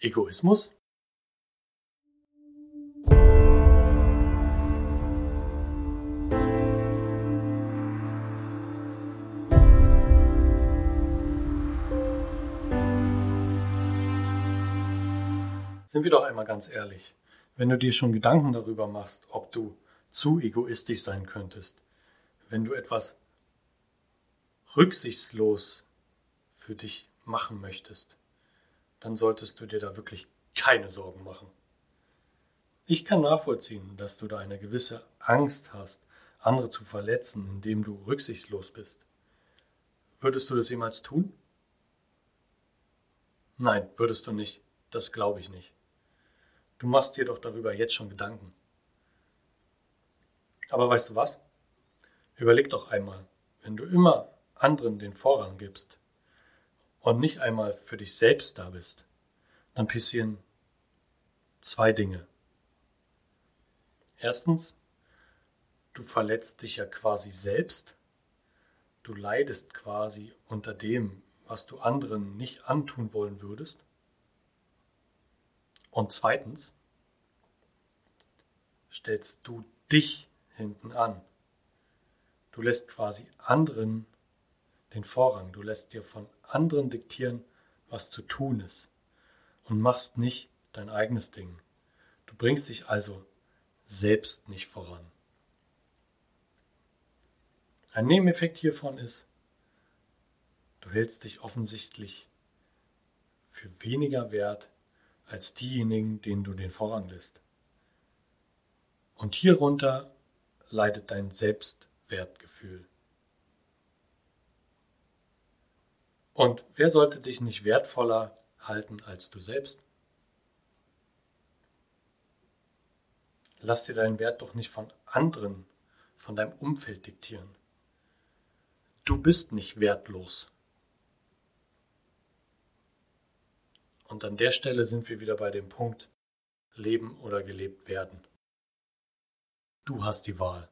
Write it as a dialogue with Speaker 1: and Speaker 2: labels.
Speaker 1: Egoismus? Sind wir doch einmal ganz ehrlich. Wenn du dir schon Gedanken darüber machst, ob du zu egoistisch sein könntest, wenn du etwas rücksichtslos für dich machen möchtest, dann solltest du dir da wirklich keine Sorgen machen. Ich kann nachvollziehen, dass du da eine gewisse Angst hast, andere zu verletzen, indem du rücksichtslos bist. Würdest du das jemals tun? Nein, würdest du nicht. Das glaube ich nicht. Du machst dir doch darüber jetzt schon Gedanken. Aber weißt du was? Überleg doch einmal, wenn du immer anderen den Vorrang gibst und nicht einmal für dich selbst da bist, dann passieren zwei Dinge. Erstens, du verletzt dich ja quasi selbst. Du leidest quasi unter dem, was du anderen nicht antun wollen würdest. Und zweitens, stellst du dich hinten an. Du lässt quasi anderen den Vorrang. Du lässt dir von anderen diktieren, was zu tun ist und machst nicht dein eigenes Ding. Du bringst dich also selbst nicht voran. Ein Nebeneffekt hiervon ist, du hältst dich offensichtlich für weniger wert als diejenigen, denen du den Vorrang lässt. Und hierunter leidet dein Selbstwertgefühl. Und wer sollte dich nicht wertvoller halten als du selbst? Lass dir deinen Wert doch nicht von anderen, von deinem Umfeld diktieren. Du bist nicht wertlos. Und an der Stelle sind wir wieder bei dem Punkt Leben oder gelebt werden. Du hast die Wahl.